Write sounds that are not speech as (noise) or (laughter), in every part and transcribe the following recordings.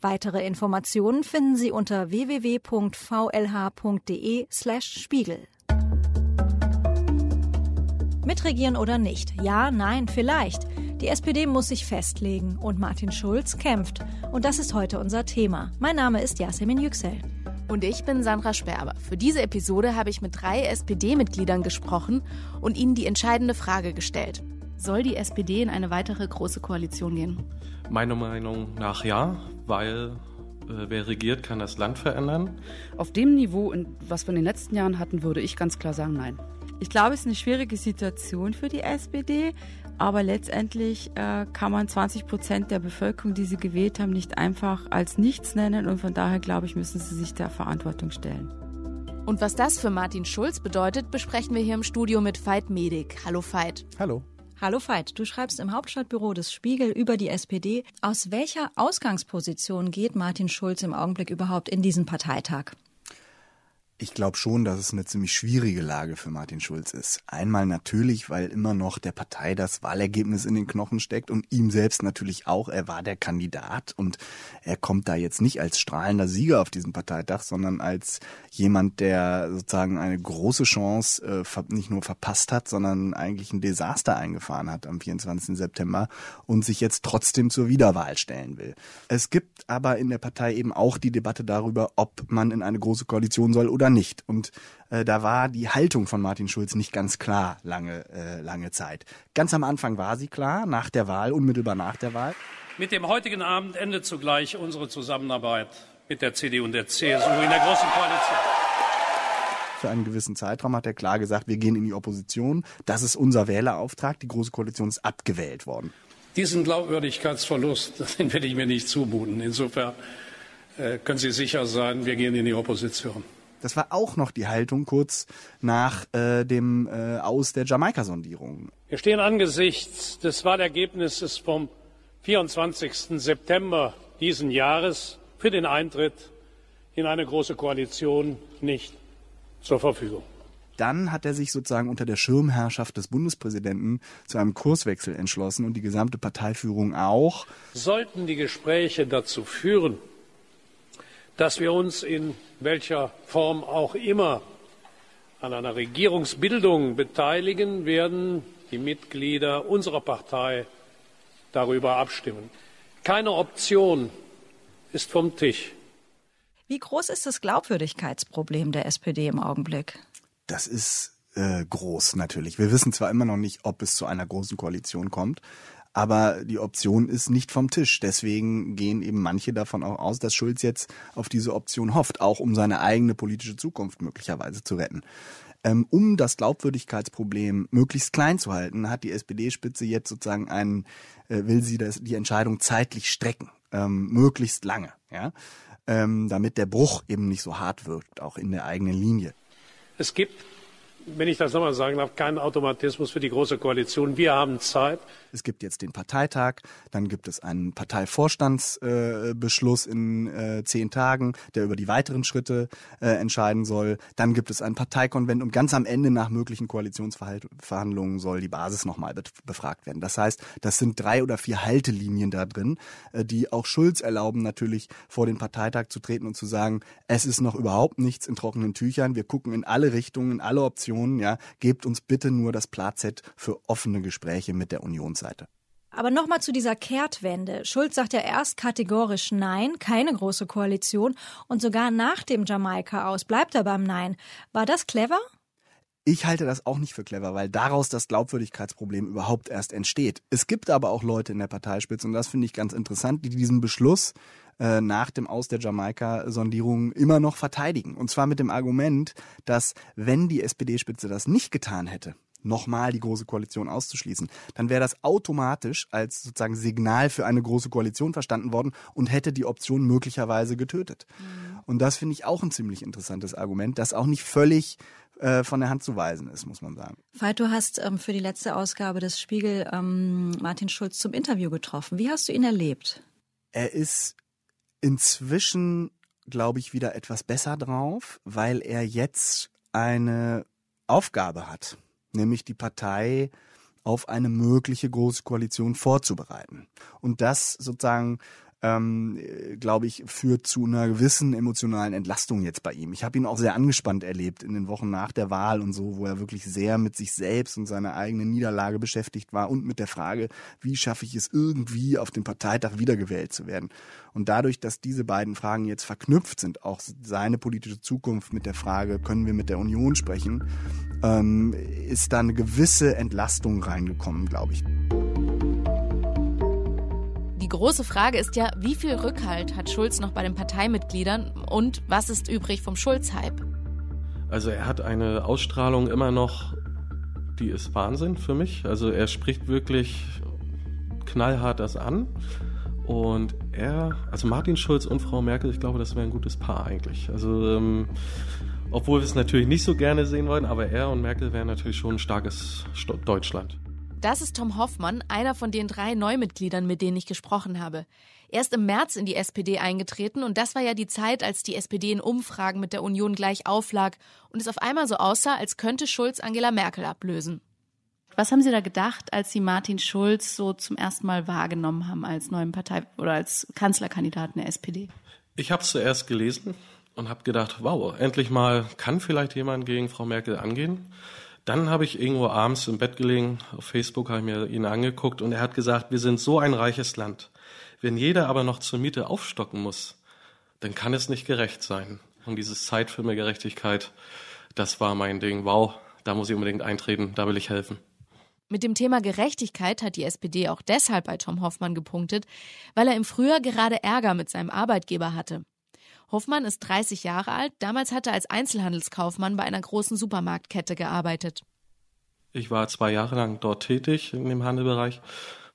Weitere Informationen finden Sie unter www.vlh.de/spiegel. Mitregieren oder nicht? Ja, nein, vielleicht. Die SPD muss sich festlegen und Martin Schulz kämpft. Und das ist heute unser Thema. Mein Name ist Yasemin Yüksel. Und ich bin Sandra Sperber. Für diese Episode habe ich mit drei SPD-Mitgliedern gesprochen und ihnen die entscheidende Frage gestellt. Soll die SPD in eine weitere große Koalition gehen? Meiner Meinung nach ja, weil äh, wer regiert, kann das Land verändern. Auf dem Niveau, was wir in den letzten Jahren hatten, würde ich ganz klar sagen, nein. Ich glaube, es ist eine schwierige Situation für die SPD, aber letztendlich äh, kann man 20 Prozent der Bevölkerung, die sie gewählt haben, nicht einfach als nichts nennen und von daher glaube ich, müssen sie sich der Verantwortung stellen. Und was das für Martin Schulz bedeutet, besprechen wir hier im Studio mit Veit Medik. Hallo Veit. Hallo. Hallo Veit, du schreibst im Hauptstadtbüro des Spiegel über die SPD. Aus welcher Ausgangsposition geht Martin Schulz im Augenblick überhaupt in diesen Parteitag? Ich glaube schon, dass es eine ziemlich schwierige Lage für Martin Schulz ist. Einmal natürlich, weil immer noch der Partei das Wahlergebnis in den Knochen steckt und ihm selbst natürlich auch. Er war der Kandidat und er kommt da jetzt nicht als strahlender Sieger auf diesem Parteitag, sondern als jemand, der sozusagen eine große Chance äh, nicht nur verpasst hat, sondern eigentlich ein Desaster eingefahren hat am 24. September und sich jetzt trotzdem zur Wiederwahl stellen will. Es gibt aber in der Partei eben auch die Debatte darüber, ob man in eine große Koalition soll oder oder nicht. Und äh, da war die Haltung von Martin Schulz nicht ganz klar lange, äh, lange Zeit. Ganz am Anfang war sie klar, nach der Wahl, unmittelbar nach der Wahl. Mit dem heutigen Abend endet zugleich unsere Zusammenarbeit mit der CDU und der CSU in der Großen Koalition. Für einen gewissen Zeitraum hat er klar gesagt, wir gehen in die Opposition. Das ist unser Wählerauftrag. Die Große Koalition ist abgewählt worden. Diesen Glaubwürdigkeitsverlust, (laughs) den werde ich mir nicht zumuten. Insofern äh, können Sie sicher sein, wir gehen in die Opposition. Das war auch noch die Haltung kurz nach äh, dem äh, Aus der Jamaika-Sondierung. Wir stehen angesichts des Wahlergebnisses vom 24. September diesen Jahres für den Eintritt in eine große Koalition nicht zur Verfügung. Dann hat er sich sozusagen unter der Schirmherrschaft des Bundespräsidenten zu einem Kurswechsel entschlossen und die gesamte Parteiführung auch. Sollten die Gespräche dazu führen, dass wir uns in welcher Form auch immer an einer Regierungsbildung beteiligen, werden die Mitglieder unserer Partei darüber abstimmen. Keine Option ist vom Tisch. Wie groß ist das Glaubwürdigkeitsproblem der SPD im Augenblick? Das ist äh, groß natürlich. Wir wissen zwar immer noch nicht, ob es zu einer großen Koalition kommt, aber die Option ist nicht vom Tisch. Deswegen gehen eben manche davon auch aus, dass Schulz jetzt auf diese Option hofft, auch um seine eigene politische Zukunft möglicherweise zu retten. Ähm, um das Glaubwürdigkeitsproblem möglichst klein zu halten, hat die SPD-Spitze jetzt sozusagen einen, äh, will sie das, die Entscheidung zeitlich strecken, ähm, möglichst lange, ja, ähm, damit der Bruch eben nicht so hart wirkt, auch in der eigenen Linie. Es gibt wenn ich das nochmal sagen darf, keinen Automatismus für die Große Koalition. Wir haben Zeit. Es gibt jetzt den Parteitag, dann gibt es einen Parteivorstandsbeschluss äh, in äh, zehn Tagen, der über die weiteren Schritte äh, entscheiden soll. Dann gibt es einen Parteikonvent und ganz am Ende nach möglichen Koalitionsverhandlungen soll die Basis nochmal befragt werden. Das heißt, das sind drei oder vier Haltelinien da drin, äh, die auch Schulz erlauben, natürlich vor den Parteitag zu treten und zu sagen, es ist noch überhaupt nichts in trockenen Tüchern. Wir gucken in alle Richtungen, in alle Optionen Union, ja, gebt uns bitte nur das Platzett für offene Gespräche mit der Unionsseite. Aber nochmal zu dieser Kehrtwende. Schulz sagt ja erst kategorisch Nein, keine große Koalition und sogar nach dem Jamaika aus bleibt er beim Nein. War das clever? Ich halte das auch nicht für clever, weil daraus das Glaubwürdigkeitsproblem überhaupt erst entsteht. Es gibt aber auch Leute in der Parteispitze, und das finde ich ganz interessant, die diesen Beschluss äh, nach dem Aus der Jamaika-Sondierung immer noch verteidigen. Und zwar mit dem Argument, dass wenn die SPD-Spitze das nicht getan hätte, nochmal die große Koalition auszuschließen, dann wäre das automatisch als sozusagen Signal für eine große Koalition verstanden worden und hätte die Option möglicherweise getötet. Mhm. Und das finde ich auch ein ziemlich interessantes Argument, das auch nicht völlig äh, von der Hand zu weisen ist, muss man sagen. Veit, du hast ähm, für die letzte Ausgabe des Spiegel ähm, Martin Schulz zum Interview getroffen. Wie hast du ihn erlebt? Er ist inzwischen, glaube ich, wieder etwas besser drauf, weil er jetzt eine Aufgabe hat, nämlich die Partei auf eine mögliche große Koalition vorzubereiten. Und das sozusagen ähm, glaube ich, führt zu einer gewissen emotionalen Entlastung jetzt bei ihm. Ich habe ihn auch sehr angespannt erlebt in den Wochen nach der Wahl und so, wo er wirklich sehr mit sich selbst und seiner eigenen Niederlage beschäftigt war und mit der Frage, wie schaffe ich es irgendwie auf dem Parteitag wiedergewählt zu werden. Und dadurch, dass diese beiden Fragen jetzt verknüpft sind, auch seine politische Zukunft mit der Frage, können wir mit der Union sprechen, ähm, ist da eine gewisse Entlastung reingekommen, glaube ich. Die große Frage ist ja, wie viel Rückhalt hat Schulz noch bei den Parteimitgliedern und was ist übrig vom Schulz-Hype? Also er hat eine Ausstrahlung immer noch, die ist Wahnsinn für mich. Also er spricht wirklich knallhart das an. Und er, also Martin Schulz und Frau Merkel, ich glaube, das wäre ein gutes Paar eigentlich. Also ähm, obwohl wir es natürlich nicht so gerne sehen wollen, aber er und Merkel wären natürlich schon ein starkes Deutschland. Das ist Tom Hoffmann, einer von den drei Neumitgliedern, mit denen ich gesprochen habe. Er ist im März in die SPD eingetreten und das war ja die Zeit, als die SPD in Umfragen mit der Union gleich auflag und es auf einmal so aussah, als könnte Schulz Angela Merkel ablösen. Was haben Sie da gedacht, als Sie Martin Schulz so zum ersten Mal wahrgenommen haben als neuen Partei oder als Kanzlerkandidaten der SPD? Ich habe es zuerst gelesen und habe gedacht, wow, endlich mal kann vielleicht jemand gegen Frau Merkel angehen. Dann habe ich irgendwo abends im Bett gelegen, auf Facebook habe ich mir ihn angeguckt und er hat gesagt, wir sind so ein reiches Land. Wenn jeder aber noch zur Miete aufstocken muss, dann kann es nicht gerecht sein. Und dieses Zeit für mehr Gerechtigkeit, das war mein Ding. Wow, da muss ich unbedingt eintreten, da will ich helfen. Mit dem Thema Gerechtigkeit hat die SPD auch deshalb bei Tom Hoffmann gepunktet, weil er im Frühjahr gerade Ärger mit seinem Arbeitgeber hatte. Hoffmann ist 30 Jahre alt. Damals hat er als Einzelhandelskaufmann bei einer großen Supermarktkette gearbeitet. Ich war zwei Jahre lang dort tätig in dem Handelbereich,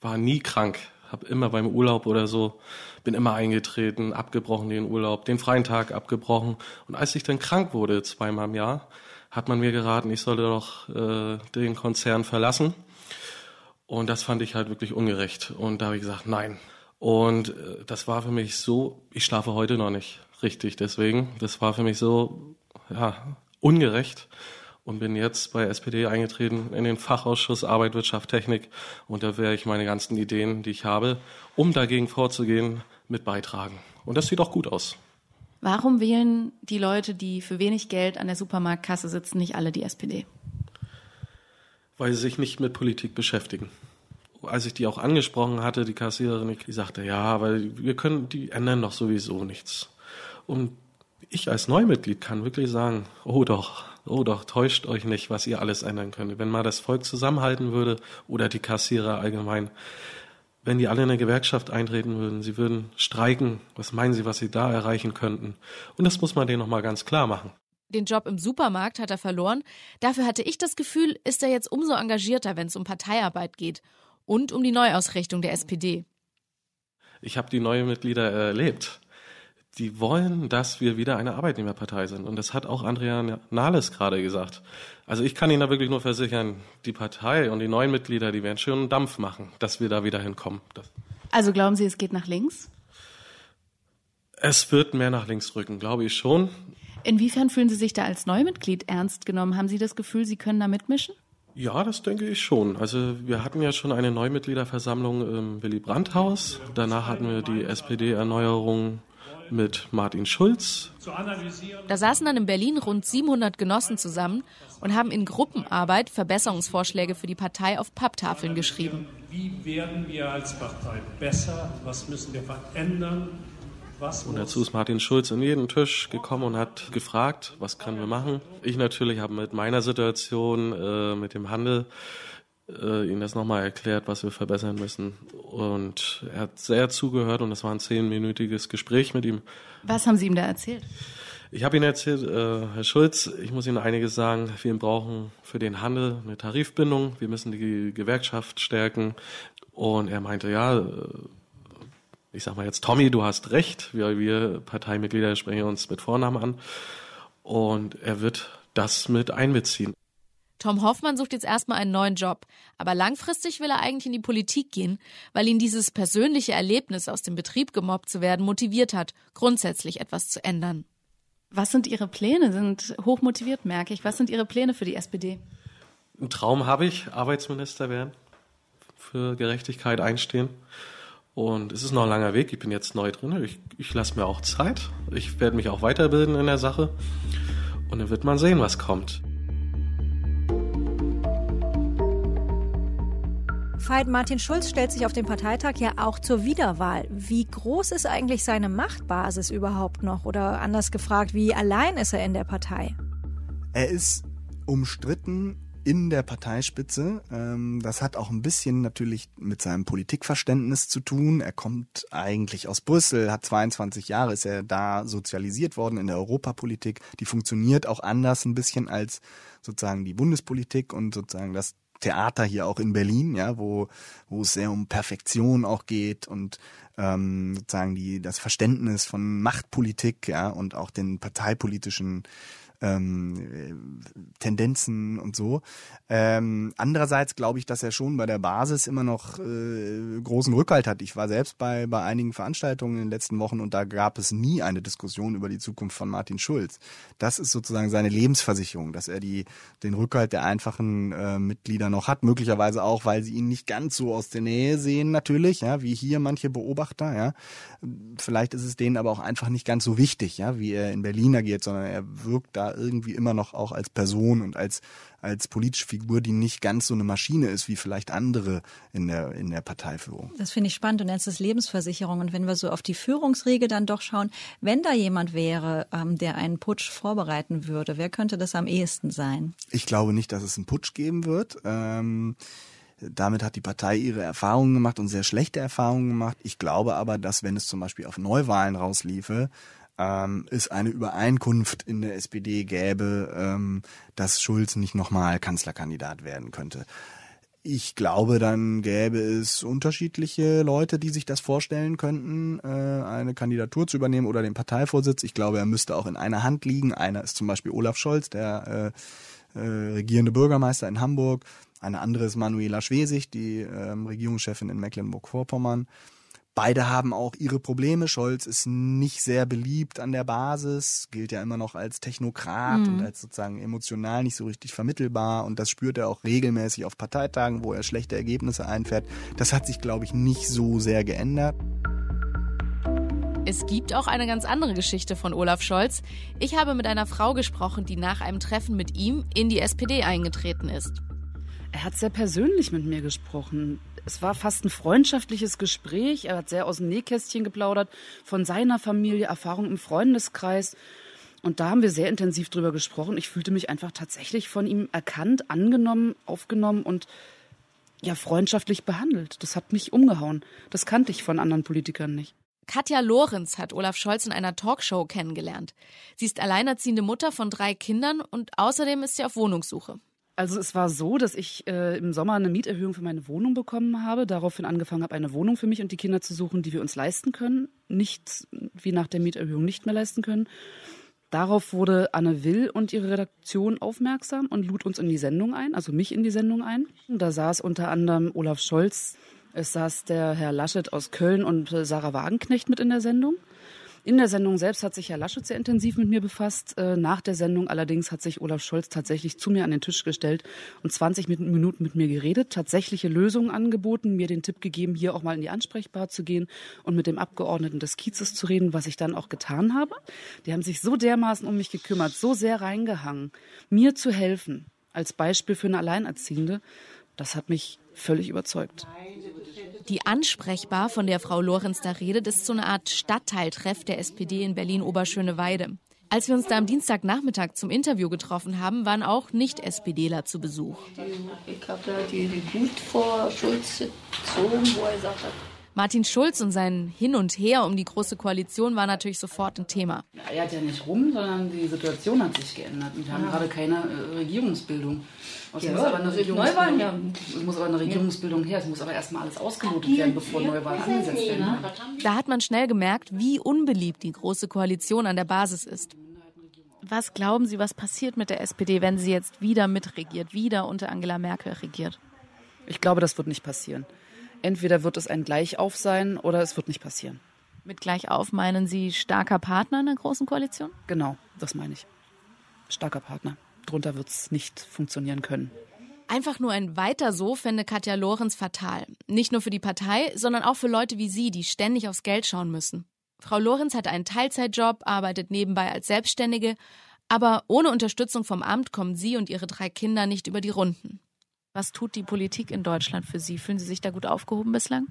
war nie krank, habe immer beim Urlaub oder so, bin immer eingetreten, abgebrochen den Urlaub, den freien Tag abgebrochen. Und als ich dann krank wurde, zweimal im Jahr, hat man mir geraten, ich sollte doch äh, den Konzern verlassen. Und das fand ich halt wirklich ungerecht. Und da habe ich gesagt, nein. Und äh, das war für mich so, ich schlafe heute noch nicht richtig. Deswegen, das war für mich so ja, ungerecht und bin jetzt bei SPD eingetreten in den Fachausschuss Arbeit, Wirtschaft, Technik. Und da werde ich meine ganzen Ideen, die ich habe, um dagegen vorzugehen, mit beitragen. Und das sieht auch gut aus. Warum wählen die Leute, die für wenig Geld an der Supermarktkasse sitzen, nicht alle die SPD? Weil sie sich nicht mit Politik beschäftigen. Als ich die auch angesprochen hatte, die Kassiererin, die sagte, ja, weil wir können, die ändern doch sowieso nichts. Und ich als Neumitglied kann wirklich sagen, oh doch, oh doch, täuscht euch nicht, was ihr alles ändern könnt. Wenn mal das Volk zusammenhalten würde oder die Kassierer allgemein, wenn die alle in eine Gewerkschaft eintreten würden, sie würden streiken, was meinen sie, was sie da erreichen könnten? Und das muss man denen nochmal ganz klar machen. Den Job im Supermarkt hat er verloren. Dafür hatte ich das Gefühl, ist er jetzt umso engagierter, wenn es um Parteiarbeit geht und um die Neuausrichtung der SPD. Ich habe die neuen Mitglieder erlebt die wollen, dass wir wieder eine Arbeitnehmerpartei sind. Und das hat auch Andrea Nahles gerade gesagt. Also ich kann Ihnen da wirklich nur versichern, die Partei und die neuen Mitglieder, die werden schön Dampf machen, dass wir da wieder hinkommen. Das also glauben Sie, es geht nach links? Es wird mehr nach links rücken, glaube ich schon. Inwiefern fühlen Sie sich da als Neumitglied ernst genommen? Haben Sie das Gefühl, Sie können da mitmischen? Ja, das denke ich schon. Also wir hatten ja schon eine Neumitgliederversammlung im Willy Brandt-Haus. Danach hatten wir die SPD-Erneuerung mit Martin Schulz. Da saßen dann in Berlin rund 700 Genossen zusammen und haben in Gruppenarbeit Verbesserungsvorschläge für die Partei auf Papptafeln geschrieben. Wie werden wir als Partei besser? Was müssen wir verändern? Und dazu ist Martin Schulz an jeden Tisch gekommen und hat gefragt, was können wir machen. Ich natürlich habe mit meiner Situation, äh, mit dem Handel, äh, ihm das nochmal erklärt, was wir verbessern müssen. Und er hat sehr zugehört und es war ein zehnminütiges Gespräch mit ihm. Was haben Sie ihm da erzählt? Ich habe Ihnen erzählt, äh, Herr Schulz, ich muss Ihnen einiges sagen. Wir brauchen für den Handel eine Tarifbindung. Wir müssen die Gewerkschaft stärken. Und er meinte, ja, äh, Ich sag mal jetzt, Tommy, du hast recht. Wir, wir Parteimitglieder sprechen uns mit Vornamen an. Und er wird das mit einbeziehen. Tom Hoffmann sucht jetzt erstmal einen neuen Job, aber langfristig will er eigentlich in die Politik gehen, weil ihn dieses persönliche Erlebnis, aus dem Betrieb gemobbt zu werden, motiviert hat, grundsätzlich etwas zu ändern. Was sind Ihre Pläne? Sind hochmotiviert, merke ich. Was sind Ihre Pläne für die SPD? Einen Traum habe ich, Arbeitsminister werden, für Gerechtigkeit einstehen. Und es ist noch ein langer Weg. Ich bin jetzt neu drin. Ich, ich lasse mir auch Zeit. Ich werde mich auch weiterbilden in der Sache. Und dann wird man sehen, was kommt. Veit Martin Schulz stellt sich auf dem Parteitag ja auch zur Wiederwahl. Wie groß ist eigentlich seine Machtbasis überhaupt noch? Oder anders gefragt, wie allein ist er in der Partei? Er ist umstritten in der Parteispitze. Ähm, das hat auch ein bisschen natürlich mit seinem Politikverständnis zu tun. Er kommt eigentlich aus Brüssel, hat 22 Jahre, ist er da sozialisiert worden in der Europapolitik. Die funktioniert auch anders ein bisschen als sozusagen die Bundespolitik und sozusagen das Theater hier auch in Berlin, ja, wo, wo es sehr um Perfektion auch geht und ähm, sozusagen die, das Verständnis von Machtpolitik, ja, und auch den parteipolitischen ähm, Tendenzen und so. Ähm, andererseits glaube ich, dass er schon bei der Basis immer noch äh, großen Rückhalt hat. Ich war selbst bei, bei einigen Veranstaltungen in den letzten Wochen und da gab es nie eine Diskussion über die Zukunft von Martin Schulz. Das ist sozusagen seine Lebensversicherung, dass er die, den Rückhalt der einfachen äh, Mitglieder noch hat. Möglicherweise auch, weil sie ihn nicht ganz so aus der Nähe sehen, natürlich, ja, wie hier manche Beobachter, ja. Vielleicht ist es denen aber auch einfach nicht ganz so wichtig, ja, wie er in Berlin agiert, sondern er wirkt da irgendwie immer noch auch als Person und als, als politische Figur, die nicht ganz so eine Maschine ist wie vielleicht andere in der, in der Parteiführung. Das finde ich spannend. Du nennst es Lebensversicherung. Und wenn wir so auf die Führungsriege dann doch schauen, wenn da jemand wäre, ähm, der einen Putsch vorbereiten würde, wer könnte das am ehesten sein? Ich glaube nicht, dass es einen Putsch geben wird. Ähm damit hat die Partei ihre Erfahrungen gemacht und sehr schlechte Erfahrungen gemacht. Ich glaube aber, dass wenn es zum Beispiel auf Neuwahlen rausliefe, ähm, es eine Übereinkunft in der SPD gäbe, ähm, dass Schulz nicht nochmal Kanzlerkandidat werden könnte. Ich glaube, dann gäbe es unterschiedliche Leute, die sich das vorstellen könnten, äh, eine Kandidatur zu übernehmen oder den Parteivorsitz. Ich glaube, er müsste auch in einer Hand liegen. Einer ist zum Beispiel Olaf Scholz, der äh, äh, regierende Bürgermeister in Hamburg. Eine andere ist Manuela Schwesig, die ähm, Regierungschefin in Mecklenburg-Vorpommern. Beide haben auch ihre Probleme. Scholz ist nicht sehr beliebt an der Basis, gilt ja immer noch als Technokrat mhm. und als sozusagen emotional nicht so richtig vermittelbar. Und das spürt er auch regelmäßig auf Parteitagen, wo er schlechte Ergebnisse einfährt. Das hat sich, glaube ich, nicht so sehr geändert. Es gibt auch eine ganz andere Geschichte von Olaf Scholz. Ich habe mit einer Frau gesprochen, die nach einem Treffen mit ihm in die SPD eingetreten ist. Er hat sehr persönlich mit mir gesprochen es war fast ein freundschaftliches Gespräch. Er hat sehr aus dem Nähkästchen geplaudert von seiner Familie, Erfahrung im Freundeskreis. Und da haben wir sehr intensiv drüber gesprochen. Ich fühlte mich einfach tatsächlich von ihm erkannt, angenommen, aufgenommen und ja, freundschaftlich behandelt. Das hat mich umgehauen. Das kannte ich von anderen Politikern nicht. Katja Lorenz hat Olaf Scholz in einer Talkshow kennengelernt. Sie ist alleinerziehende Mutter von drei Kindern und außerdem ist sie auf Wohnungssuche. Also es war so, dass ich äh, im Sommer eine Mieterhöhung für meine Wohnung bekommen habe, daraufhin angefangen habe, eine Wohnung für mich und die Kinder zu suchen, die wir uns leisten können, nicht wie nach der Mieterhöhung nicht mehr leisten können. Darauf wurde Anne Will und ihre Redaktion aufmerksam und lud uns in die Sendung ein, also mich in die Sendung ein. Da saß unter anderem Olaf Scholz, es saß der Herr Laschet aus Köln und äh, Sarah Wagenknecht mit in der Sendung. In der Sendung selbst hat sich Herr Laschet sehr intensiv mit mir befasst. Äh, nach der Sendung allerdings hat sich Olaf Scholz tatsächlich zu mir an den Tisch gestellt und 20 Minuten mit mir geredet, tatsächliche Lösungen angeboten, mir den Tipp gegeben, hier auch mal in die Ansprechbar zu gehen und mit dem Abgeordneten des Kiezes zu reden, was ich dann auch getan habe. Die haben sich so dermaßen um mich gekümmert, so sehr reingehangen, mir zu helfen, als Beispiel für eine Alleinerziehende. Das hat mich völlig überzeugt. Die Ansprechbar, von der Frau Lorenz da redet, ist so eine Art Stadtteiltreff der SPD in Berlin-Oberschöneweide. Als wir uns da am Dienstagnachmittag zum Interview getroffen haben, waren auch Nicht-SPDler zu Besuch. Ich habe da die gut vor Schulz gezogen, wo er sagt Martin Schulz und sein Hin und Her um die Große Koalition war natürlich sofort ein Thema. Er hat ja nicht rum, sondern die Situation hat sich geändert. Wir haben ja. gerade keine äh, Regierungsbildung. Es, ja, muss aber eine Regierungsbildung, ja. es muss aber eine Regierungsbildung her. Es muss aber erstmal alles ausgelotet werden, bevor Neuwahlen angesetzt werden. Da hat man schnell gemerkt, wie unbeliebt die Große Koalition an der Basis ist. Was glauben Sie, was passiert mit der SPD, wenn sie jetzt wieder mitregiert, wieder unter Angela Merkel regiert? Ich glaube, das wird nicht passieren. Entweder wird es ein Gleichauf sein oder es wird nicht passieren. Mit Gleichauf meinen Sie starker Partner in der Großen Koalition? Genau, das meine ich. Starker Partner. Drunter wird es nicht funktionieren können. Einfach nur ein Weiter so fände Katja Lorenz fatal. Nicht nur für die Partei, sondern auch für Leute wie Sie, die ständig aufs Geld schauen müssen. Frau Lorenz hat einen Teilzeitjob, arbeitet nebenbei als Selbstständige, aber ohne Unterstützung vom Amt kommen sie und ihre drei Kinder nicht über die Runden. Was tut die Politik in Deutschland für Sie? Fühlen Sie sich da gut aufgehoben bislang?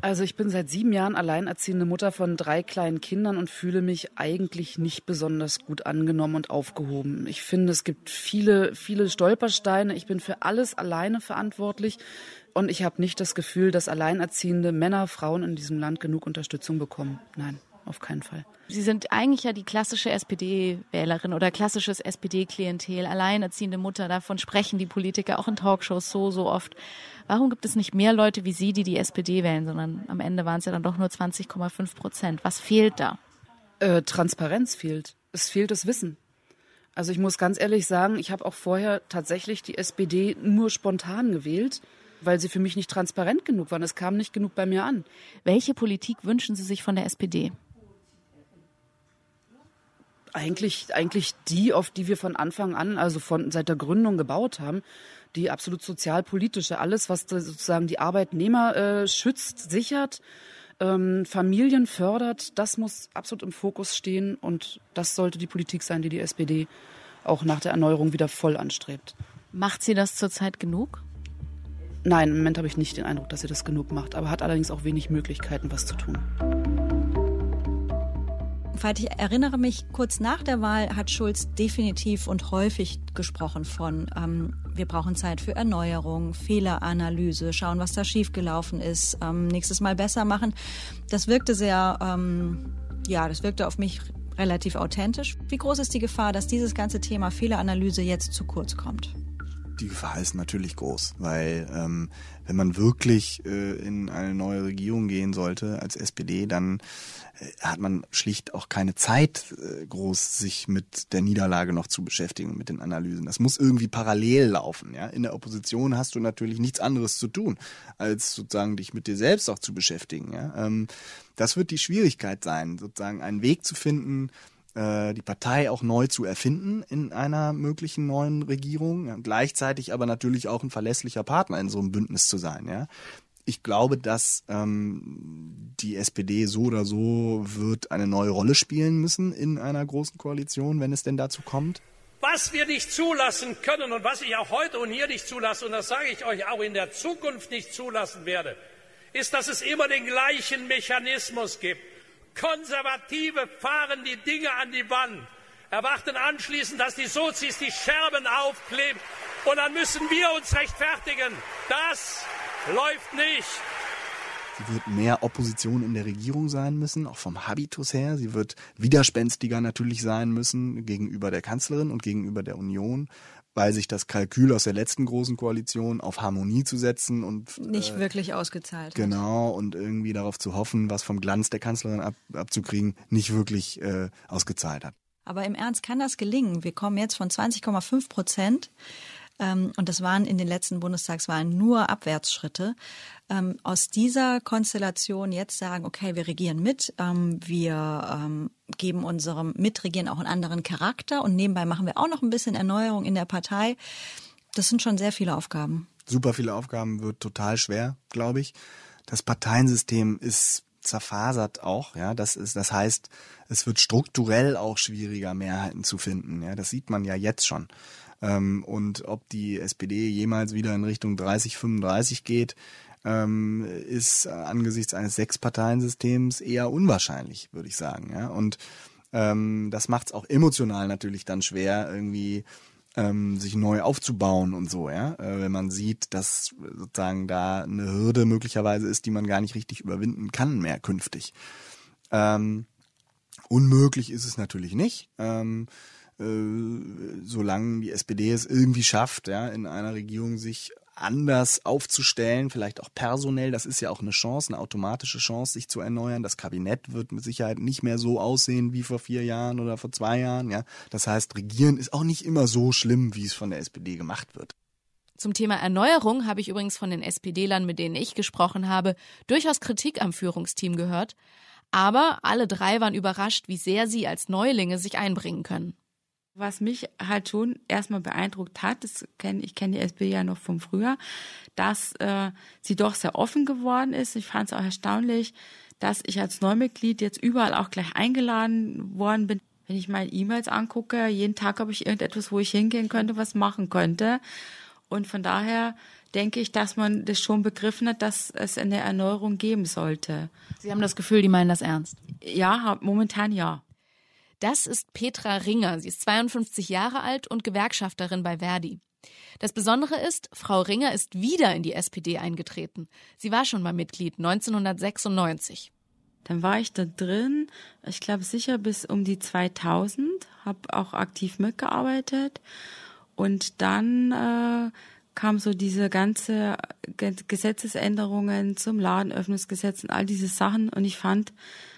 Also ich bin seit sieben Jahren alleinerziehende Mutter von drei kleinen Kindern und fühle mich eigentlich nicht besonders gut angenommen und aufgehoben. Ich finde, es gibt viele, viele Stolpersteine. Ich bin für alles alleine verantwortlich. Und ich habe nicht das Gefühl, dass alleinerziehende Männer, Frauen in diesem Land genug Unterstützung bekommen. Nein, auf keinen Fall. Sie sind eigentlich ja die klassische SPD-Wählerin oder klassisches SPD-Klientel, alleinerziehende Mutter. Davon sprechen die Politiker auch in Talkshows so, so oft. Warum gibt es nicht mehr Leute wie Sie, die die SPD wählen, sondern am Ende waren es ja dann doch nur 20,5 Prozent? Was fehlt da? Äh, Transparenz fehlt. Es fehlt das Wissen. Also ich muss ganz ehrlich sagen, ich habe auch vorher tatsächlich die SPD nur spontan gewählt weil sie für mich nicht transparent genug waren. Es kam nicht genug bei mir an. Welche Politik wünschen Sie sich von der SPD? Eigentlich, eigentlich die, auf die wir von Anfang an, also von seit der Gründung gebaut haben, die absolut sozialpolitische, alles, was sozusagen die Arbeitnehmer äh, schützt, sichert, ähm, Familien fördert, das muss absolut im Fokus stehen und das sollte die Politik sein, die die SPD auch nach der Erneuerung wieder voll anstrebt. Macht sie das zurzeit genug? Nein, im Moment habe ich nicht den Eindruck, dass sie das genug macht, aber hat allerdings auch wenig Möglichkeiten, was zu tun. Veit, ich erinnere mich, kurz nach der Wahl hat Schulz definitiv und häufig gesprochen von, ähm, wir brauchen Zeit für Erneuerung, Fehleranalyse, schauen, was da schiefgelaufen ist, ähm, nächstes Mal besser machen. Das wirkte sehr, ähm, ja, das wirkte auf mich relativ authentisch. Wie groß ist die Gefahr, dass dieses ganze Thema Fehleranalyse jetzt zu kurz kommt? Die Gefahr ist natürlich groß, weil ähm, wenn man wirklich äh, in eine neue Regierung gehen sollte als SPD, dann äh, hat man schlicht auch keine Zeit, äh, groß sich mit der Niederlage noch zu beschäftigen, mit den Analysen. Das muss irgendwie parallel laufen. Ja? In der Opposition hast du natürlich nichts anderes zu tun, als sozusagen dich mit dir selbst auch zu beschäftigen. Ja? Ähm, das wird die Schwierigkeit sein, sozusagen einen Weg zu finden, die Partei auch neu zu erfinden in einer möglichen neuen Regierung, ja, gleichzeitig aber natürlich auch ein verlässlicher Partner in so einem Bündnis zu sein. Ja. Ich glaube, dass ähm, die SPD so oder so wird eine neue Rolle spielen müssen in einer großen Koalition, wenn es denn dazu kommt. Was wir nicht zulassen können und was ich auch heute und hier nicht zulasse, und das sage ich euch auch in der Zukunft nicht zulassen werde, ist, dass es immer den gleichen Mechanismus gibt Konservative fahren die Dinge an die Wand, erwarten anschließend, dass die Sozis die Scherben aufkleben und dann müssen wir uns rechtfertigen. Das läuft nicht. Sie wird mehr Opposition in der Regierung sein müssen, auch vom Habitus her. Sie wird widerspenstiger natürlich sein müssen gegenüber der Kanzlerin und gegenüber der Union weil sich das Kalkül aus der letzten großen Koalition auf Harmonie zu setzen und nicht äh, wirklich ausgezahlt. Genau und irgendwie darauf zu hoffen, was vom Glanz der Kanzlerin ab, abzukriegen, nicht wirklich äh, ausgezahlt hat. Aber im Ernst kann das gelingen. Wir kommen jetzt von 20,5 Prozent und das waren in den letzten Bundestagswahlen nur Abwärtsschritte. Ähm, aus dieser Konstellation jetzt sagen, okay, wir regieren mit, ähm, wir geben unserem Mitregieren auch einen anderen Charakter und nebenbei machen wir auch noch ein bisschen Erneuerung in der Partei. Das sind schon sehr viele Aufgaben. Super viele Aufgaben wird total schwer, glaube ich. Das Parteiensystem ist zerfasert auch, ja. Das ist, das heißt, es wird strukturell auch schwieriger, Mehrheiten zu finden. Ja, das sieht man ja jetzt schon. Ähm, und ob die SPD jemals wieder in Richtung 30, 35 geht, ähm, ist angesichts eines Sechs-Parteien-Systems eher unwahrscheinlich, würde ich sagen. Ja? Und ähm, das macht es auch emotional natürlich dann schwer, irgendwie ähm, sich neu aufzubauen und so, ja. Äh, wenn man sieht, dass sozusagen da eine Hürde möglicherweise ist, die man gar nicht richtig überwinden kann mehr künftig. Ähm, unmöglich ist es natürlich nicht. Ähm, äh, solange die SPD es irgendwie schafft, ja, in einer Regierung sich anders aufzustellen, vielleicht auch personell. Das ist ja auch eine Chance, eine automatische Chance, sich zu erneuern. Das Kabinett wird mit Sicherheit nicht mehr so aussehen wie vor vier Jahren oder vor zwei Jahren. Ja, das heißt, regieren ist auch nicht immer so schlimm, wie es von der SPD gemacht wird. Zum Thema Erneuerung habe ich übrigens von den SPD-Lern, mit denen ich gesprochen habe, durchaus Kritik am Führungsteam gehört. Aber alle drei waren überrascht, wie sehr sie als Neulinge sich einbringen können. Was mich halt schon erstmal beeindruckt hat, das kenn, ich kenne die SB ja noch vom Frühjahr, dass äh, sie doch sehr offen geworden ist. Ich fand es auch erstaunlich, dass ich als Neumitglied jetzt überall auch gleich eingeladen worden bin. Wenn ich meine E-Mails angucke, jeden Tag habe ich irgendetwas, wo ich hingehen könnte, was machen könnte. Und von daher denke ich, dass man das schon begriffen hat, dass es eine Erneuerung geben sollte. Sie haben das Gefühl, die meinen das ernst? Ja, momentan ja. Das ist Petra Ringer. Sie ist 52 Jahre alt und Gewerkschafterin bei Verdi. Das Besondere ist, Frau Ringer ist wieder in die SPD eingetreten. Sie war schon mal Mitglied 1996. Dann war ich da drin, ich glaube sicher bis um die 2000, habe auch aktiv mitgearbeitet und dann äh, kam so diese ganze Gesetzesänderungen zum Ladenöffnungsgesetz und all diese Sachen und ich fand,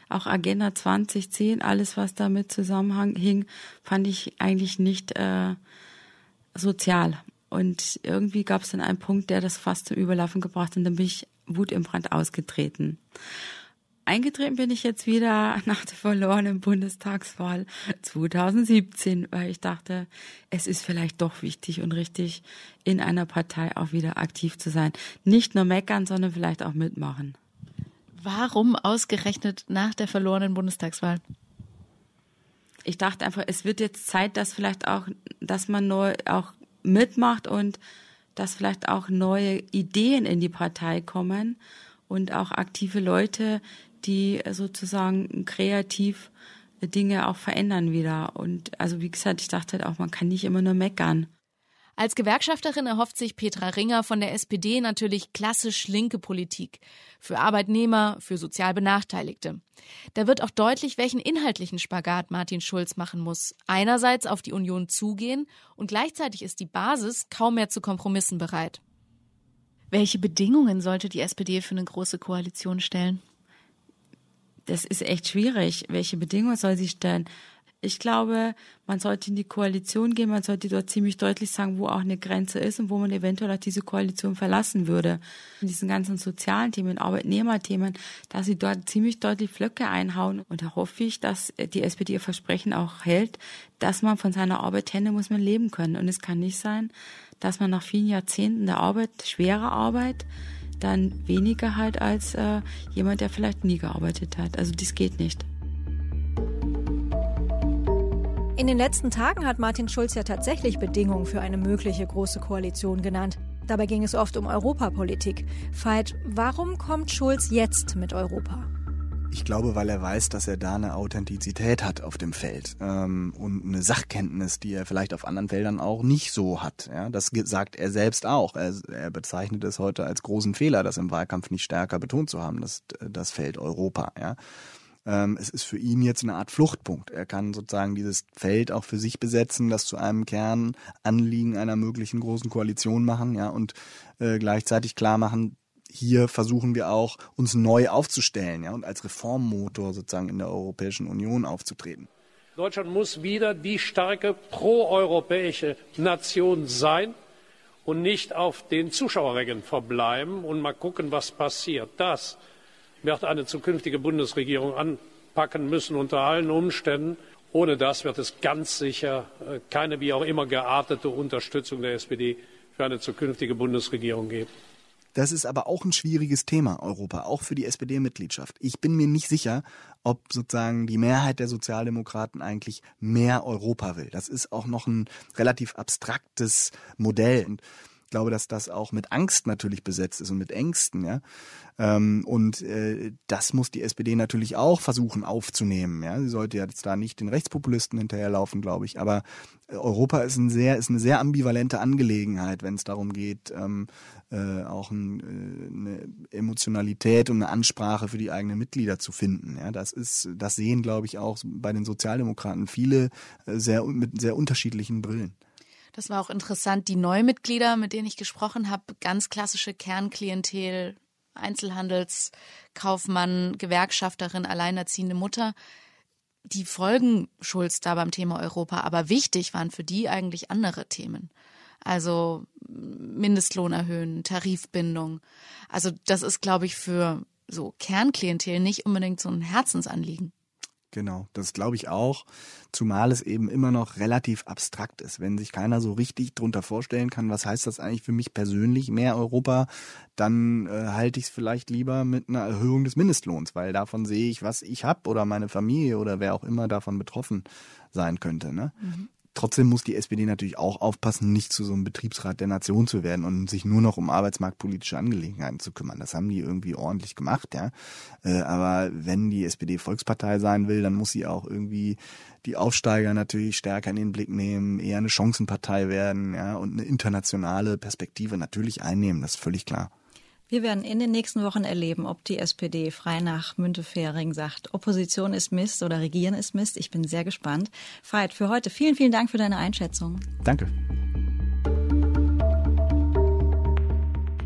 auch Agenda 2010, alles was damit zusammenhing, fand ich eigentlich nicht äh, sozial. Und irgendwie gab es dann einen Punkt, der das fast zum Überlaufen gebracht hat und dann bin ich Wut im Brand ausgetreten. Eingetreten bin ich jetzt wieder (laughs) nach der verlorenen Bundestagswahl 2017, weil ich dachte, es ist vielleicht doch wichtig und richtig, in einer Partei auch wieder aktiv zu sein. Nicht nur meckern, sondern vielleicht auch mitmachen. Warum ausgerechnet nach der verlorenen Bundestagswahl? Ich dachte einfach, es wird jetzt Zeit, dass vielleicht auch, dass man neu auch mitmacht und dass vielleicht auch neue Ideen in die Partei kommen und auch aktive Leute, die sozusagen kreativ Dinge auch verändern wieder. Und also wie gesagt, ich dachte halt auch, man kann nicht immer nur meckern. Als Gewerkschafterin erhofft sich Petra Ringer von der SPD natürlich klassisch linke Politik. Für Arbeitnehmer, für sozial Benachteiligte. Da wird auch deutlich, welchen inhaltlichen Spagat Martin Schulz machen muss. Einerseits auf die Union zugehen und gleichzeitig ist die Basis kaum mehr zu Kompromissen bereit. Welche Bedingungen sollte die SPD für eine große Koalition stellen? Das ist echt schwierig. Welche Bedingungen soll sie stellen? Ich glaube, man sollte in die Koalition gehen, man sollte dort ziemlich deutlich sagen, wo auch eine Grenze ist und wo man eventuell auch diese Koalition verlassen würde. In diesen ganzen sozialen Themen, Arbeitnehmerthemen, dass sie dort ziemlich deutlich Flöcke einhauen. Und da hoffe ich, dass die SPD ihr Versprechen auch hält, dass man von seiner Arbeit Hände muss man leben können. Und es kann nicht sein, dass man nach vielen Jahrzehnten der Arbeit, schwerer Arbeit, dann weniger halt als äh, jemand, der vielleicht nie gearbeitet hat. Also das geht nicht. In den letzten Tagen hat Martin Schulz ja tatsächlich Bedingungen für eine mögliche große Koalition genannt. Dabei ging es oft um Europapolitik. Veit, warum kommt Schulz jetzt mit Europa? Ich glaube, weil er weiß, dass er da eine Authentizität hat auf dem Feld ähm, und eine Sachkenntnis, die er vielleicht auf anderen Feldern auch nicht so hat. Ja, das sagt er selbst auch. Er, er bezeichnet es heute als großen Fehler, das im Wahlkampf nicht stärker betont zu haben, das, das Feld Europa. Ja. Ähm, es ist für ihn jetzt eine Art Fluchtpunkt. Er kann sozusagen dieses Feld auch für sich besetzen, das zu einem Kernanliegen einer möglichen großen Koalition machen, ja, und äh, gleichzeitig klar machen, hier versuchen wir auch, uns neu aufzustellen, ja, und als Reformmotor sozusagen in der Europäischen Union aufzutreten. Deutschland muss wieder die starke proeuropäische Nation sein und nicht auf den Zuschauerrängen verbleiben und mal gucken, was passiert. Das wird eine zukünftige Bundesregierung anpacken müssen unter allen Umständen. Ohne das wird es ganz sicher äh, keine wie auch immer geartete Unterstützung der SPD für eine zukünftige Bundesregierung geben. Das ist aber auch ein schwieriges Thema, Europa, auch für die SPD-Mitgliedschaft. Ich bin mir nicht sicher, ob sozusagen die Mehrheit der Sozialdemokraten eigentlich mehr Europa will. Das ist auch noch ein relativ abstraktes Modell. Und Ich glaube, dass das auch mit Angst natürlich besetzt ist und mit Ängsten, ja. Ähm, und äh, das muss die SPD natürlich auch versuchen aufzunehmen. Ja, sie sollte jetzt da nicht den Rechtspopulisten hinterherlaufen, glaube ich. Aber Europa ist ein sehr, ist eine sehr ambivalente Angelegenheit, wenn es darum geht, ähm, äh, auch äh, eine Emotionalität und eine Ansprache für die eigenen Mitglieder zu finden. Ja, das ist, das sehen, glaube ich, auch bei den Sozialdemokraten viele sehr mit sehr unterschiedlichen Brillen. Das war auch interessant. Die Neumitglieder, mit denen ich gesprochen habe, ganz klassische Kernklientel, Einzelhandelskaufmann, Gewerkschafterin, alleinerziehende Mutter, die folgen Schulz da beim Thema Europa, aber wichtig waren für die eigentlich andere Themen. Also Mindestlohn erhöhen, Tarifbindung. Also das ist, glaube ich, für so Kernklientel nicht unbedingt so ein Herzensanliegen. Genau, das glaube ich auch, zumal es eben immer noch relativ abstrakt ist. Wenn sich keiner so richtig drunter vorstellen kann, was heißt das eigentlich für mich persönlich, mehr Europa, dann äh, halte ich es vielleicht lieber mit einer Erhöhung des Mindestlohns, weil davon sehe ich, was ich habe oder meine Familie oder wer auch immer davon betroffen sein könnte. Ne? Mhm. Trotzdem muss die SPD natürlich auch aufpassen, nicht zu so einem Betriebsrat der Nation zu werden und sich nur noch um arbeitsmarktpolitische Angelegenheiten zu kümmern. Das haben die irgendwie ordentlich gemacht, ja. Äh, aber wenn die SPD Volkspartei sein will, dann muss sie auch irgendwie die Aufsteiger natürlich stärker in den Blick nehmen, eher eine Chancenpartei werden, ja, und eine internationale Perspektive natürlich einnehmen. Das ist völlig klar. Wir werden in den nächsten Wochen erleben, ob die SPD frei nach Müntefering sagt, Opposition ist Mist oder Regieren ist Mist. Ich bin sehr gespannt. Veit, für heute vielen, vielen Dank für deine Einschätzung. Danke.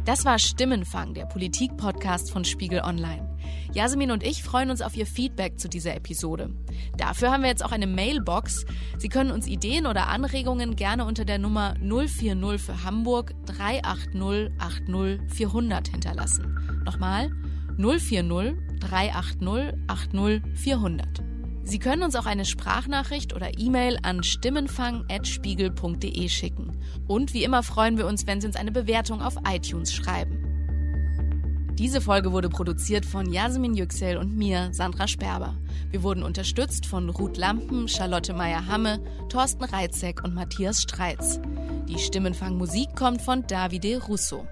Das war Stimmenfang, der Politik-Podcast von Spiegel Online. Jasmin und ich freuen uns auf Ihr Feedback zu dieser Episode. Dafür haben wir jetzt auch eine Mailbox. Sie können uns Ideen oder Anregungen gerne unter der Nummer 040 für Hamburg 380 80 400 hinterlassen. Nochmal 040 380 80 400. Sie können uns auch eine Sprachnachricht oder E-Mail an stimmenfang.spiegel.de schicken. Und wie immer freuen wir uns, wenn Sie uns eine Bewertung auf iTunes schreiben. Diese Folge wurde produziert von Jasmin Yüksel und mir, Sandra Sperber. Wir wurden unterstützt von Ruth Lampen, Charlotte Meyer-Hamme, Thorsten Reitzek und Matthias Streitz. Die Stimmenfangmusik kommt von Davide Russo.